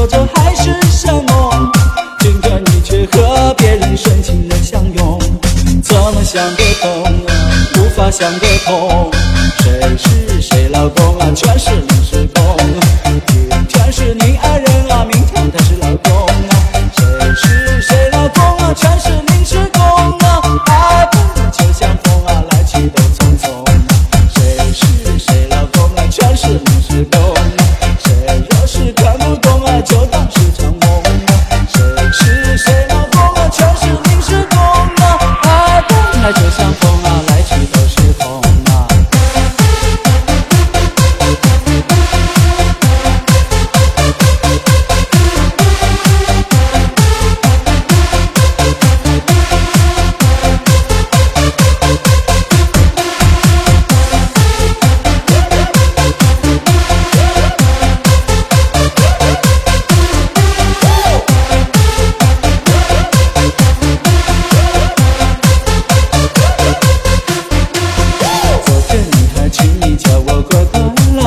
说着海誓山盟今天你却和别人深情的相拥。怎么想不通无法想得通。谁是谁老公啊？全是临时工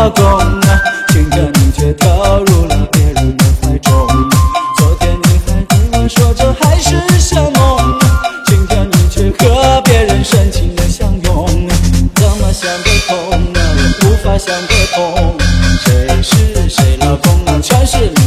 老公啊，今天你却跳入了别人的怀中。昨天你还对我说着海誓山盟，今天你却和别人深情的相拥，怎么想得通？无法想得通，谁是谁老公？全是。